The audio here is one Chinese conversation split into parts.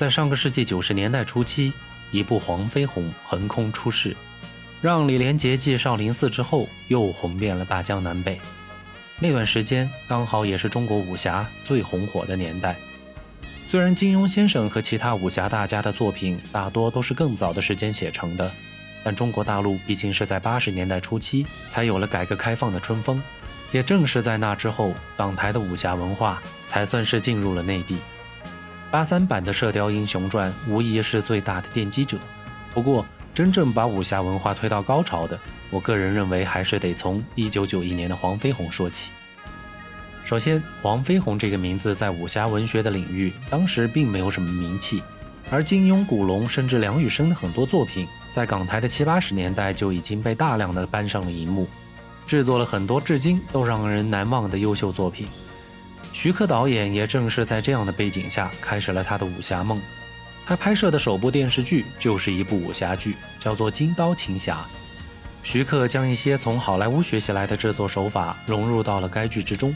在上个世纪九十年代初期，一部《黄飞鸿》横空出世，让李连杰继少林寺之后又红遍了大江南北。那段时间刚好也是中国武侠最红火的年代。虽然金庸先生和其他武侠大家的作品大多都是更早的时间写成的，但中国大陆毕竟是在八十年代初期才有了改革开放的春风，也正是在那之后，港台的武侠文化才算是进入了内地。八三版的《射雕英雄传》无疑是最大的奠基者。不过，真正把武侠文化推到高潮的，我个人认为还是得从一九九一年的黄飞鸿说起。首先，黄飞鸿这个名字在武侠文学的领域当时并没有什么名气，而金庸、古龙甚至梁羽生的很多作品，在港台的七八十年代就已经被大量的搬上了荧幕，制作了很多至今都让人难忘的优秀作品。徐克导演也正是在这样的背景下开始了他的武侠梦。他拍摄的首部电视剧就是一部武侠剧，叫做《金刀情侠》。徐克将一些从好莱坞学习来的制作手法融入到了该剧之中，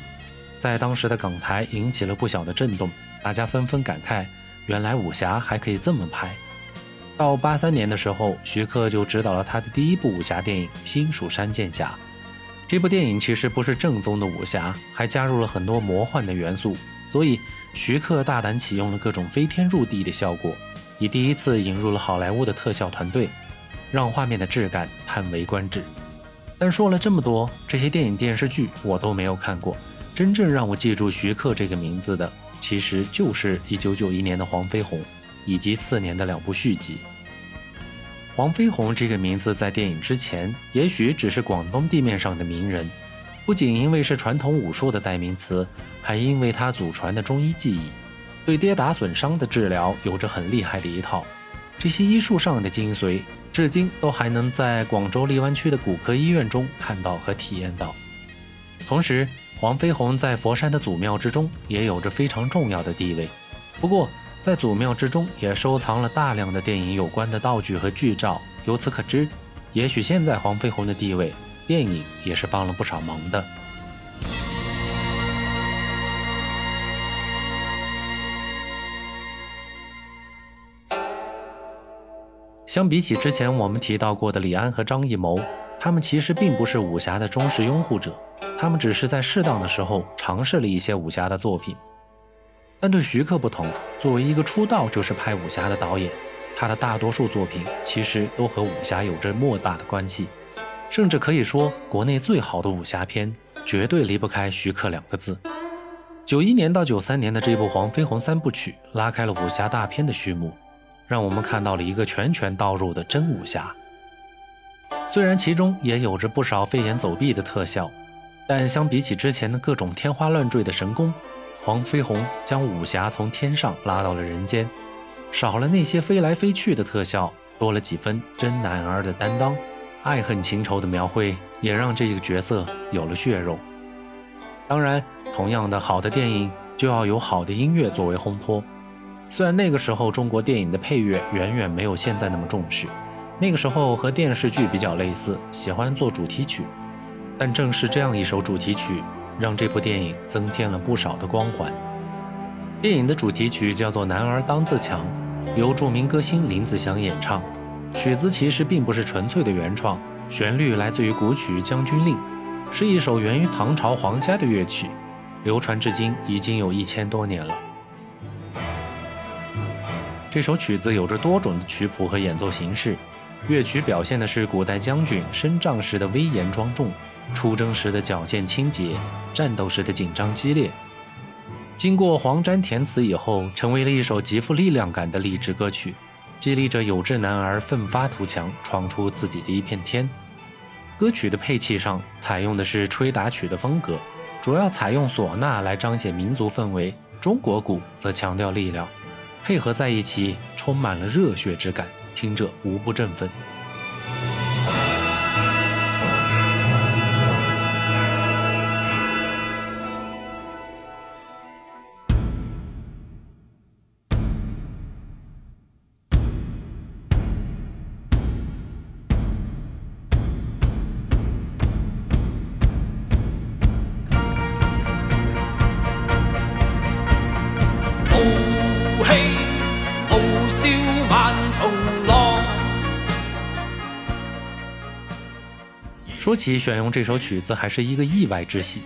在当时的港台引起了不小的震动，大家纷纷感慨：原来武侠还可以这么拍。到八三年的时候，徐克就执导了他的第一部武侠电影《新蜀山剑侠》。这部电影其实不是正宗的武侠，还加入了很多魔幻的元素，所以徐克大胆启用了各种飞天入地的效果，以第一次引入了好莱坞的特效团队，让画面的质感叹为观止。但说了这么多，这些电影电视剧我都没有看过，真正让我记住徐克这个名字的，其实就是1991年的《黄飞鸿》，以及次年的两部续集。黄飞鸿这个名字在电影之前，也许只是广东地面上的名人，不仅因为是传统武术的代名词，还因为他祖传的中医技艺，对跌打损伤的治疗有着很厉害的一套。这些医术上的精髓，至今都还能在广州荔湾区的骨科医院中看到和体验到。同时，黄飞鸿在佛山的祖庙之中也有着非常重要的地位。不过，在祖庙之中也收藏了大量的电影有关的道具和剧照，由此可知，也许现在黄飞鸿的地位，电影也是帮了不少忙的。相比起之前我们提到过的李安和张艺谋，他们其实并不是武侠的忠实拥护者，他们只是在适当的时候尝试了一些武侠的作品。但对徐克不同，作为一个出道就是拍武侠的导演，他的大多数作品其实都和武侠有着莫大的关系，甚至可以说，国内最好的武侠片绝对离不开徐克两个字。九一年到九三年的这部《黄飞鸿三部曲》拉开了武侠大片的序幕，让我们看到了一个拳拳到肉的真武侠。虽然其中也有着不少飞檐走壁的特效，但相比起之前的各种天花乱坠的神功。黄飞鸿将武侠从天上拉到了人间，少了那些飞来飞去的特效，多了几分真男儿的担当，爱恨情仇的描绘也让这个角色有了血肉。当然，同样的好的电影就要有好的音乐作为烘托。虽然那个时候中国电影的配乐远远没有现在那么重视，那个时候和电视剧比较类似，喜欢做主题曲，但正是这样一首主题曲。让这部电影增添了不少的光环。电影的主题曲叫做《男儿当自强》，由著名歌星林子祥演唱。曲子其实并不是纯粹的原创，旋律来自于古曲《将军令》，是一首源于唐朝皇家的乐曲，流传至今已经有一千多年了。这首曲子有着多种的曲谱和演奏形式，乐曲表现的是古代将军升帐时的威严庄重。出征时的矫健清洁，战斗时的紧张激烈。经过黄沾填词以后，成为了一首极富力量感的励志歌曲，激励着有志男儿奋发图强，闯出自己的一片天。歌曲的配器上采用的是吹打曲的风格，主要采用唢呐来彰显民族氛围，中国鼓则强调力量，配合在一起，充满了热血之感，听着无不振奋。说起选用这首曲子还是一个意外之喜。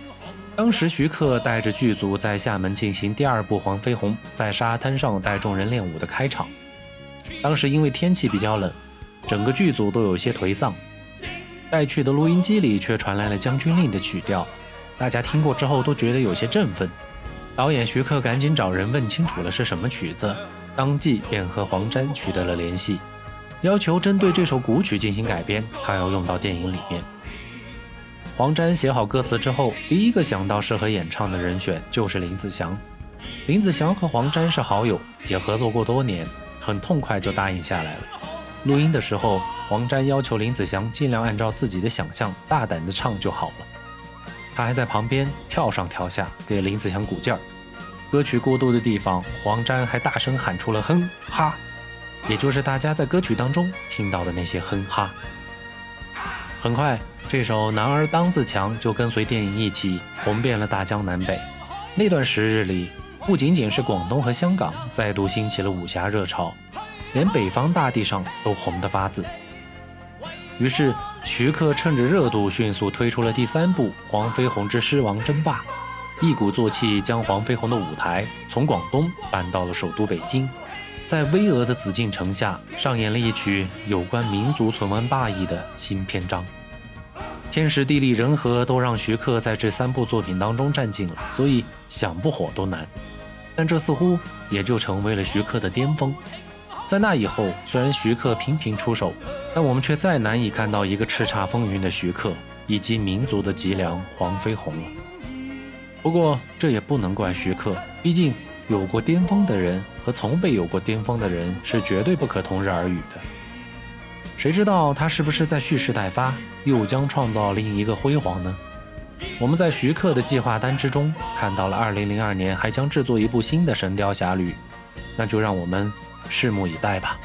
当时徐克带着剧组在厦门进行第二部黄飞鸿在沙滩上带众人练舞的开场。当时因为天气比较冷整个剧组都有些颓丧。带去的录音机里却传来了将军令的曲调大家听过之后都觉得有些振奋。导演徐克赶紧找人问清楚了是什么曲子。当即便和黄沾取得了联系，要求针对这首古曲进行改编，他要用到电影里面。黄沾写好歌词之后，第一个想到适合演唱的人选就是林子祥。林子祥和黄沾是好友，也合作过多年，很痛快就答应下来了。录音的时候，黄沾要求林子祥尽量按照自己的想象大胆的唱就好了。他还在旁边跳上跳下给林子祥鼓劲儿。歌曲过渡的地方，黄沾还大声喊出了哼哈，也就是大家在歌曲当中听到的那些哼哈。很快。这首《男儿当自强》就跟随电影一起红遍了大江南北。那段时日里，不仅仅是广东和香港再度兴起了武侠热潮，连北方大地上都红得发紫。于是，徐克趁着热度，迅速推出了第三部《黄飞鸿之狮王争霸》，一鼓作气将黄飞鸿的舞台从广东搬到了首都北京，在巍峨的紫禁城下上演了一曲有关民族存亡大义的新篇章。天时地利人和都让徐克在这三部作品当中占尽了，所以想不火都难。但这似乎也就成为了徐克的巅峰。在那以后，虽然徐克频频出手，但我们却再难以看到一个叱咤风云的徐克以及民族的脊梁黄飞鸿了。不过这也不能怪徐克，毕竟有过巅峰的人和从未有过巅峰的人是绝对不可同日而语的。谁知道他是不是在蓄势待发，又将创造另一个辉煌呢？我们在徐克的计划单之中看到了2002年还将制作一部新的《神雕侠侣》，那就让我们拭目以待吧。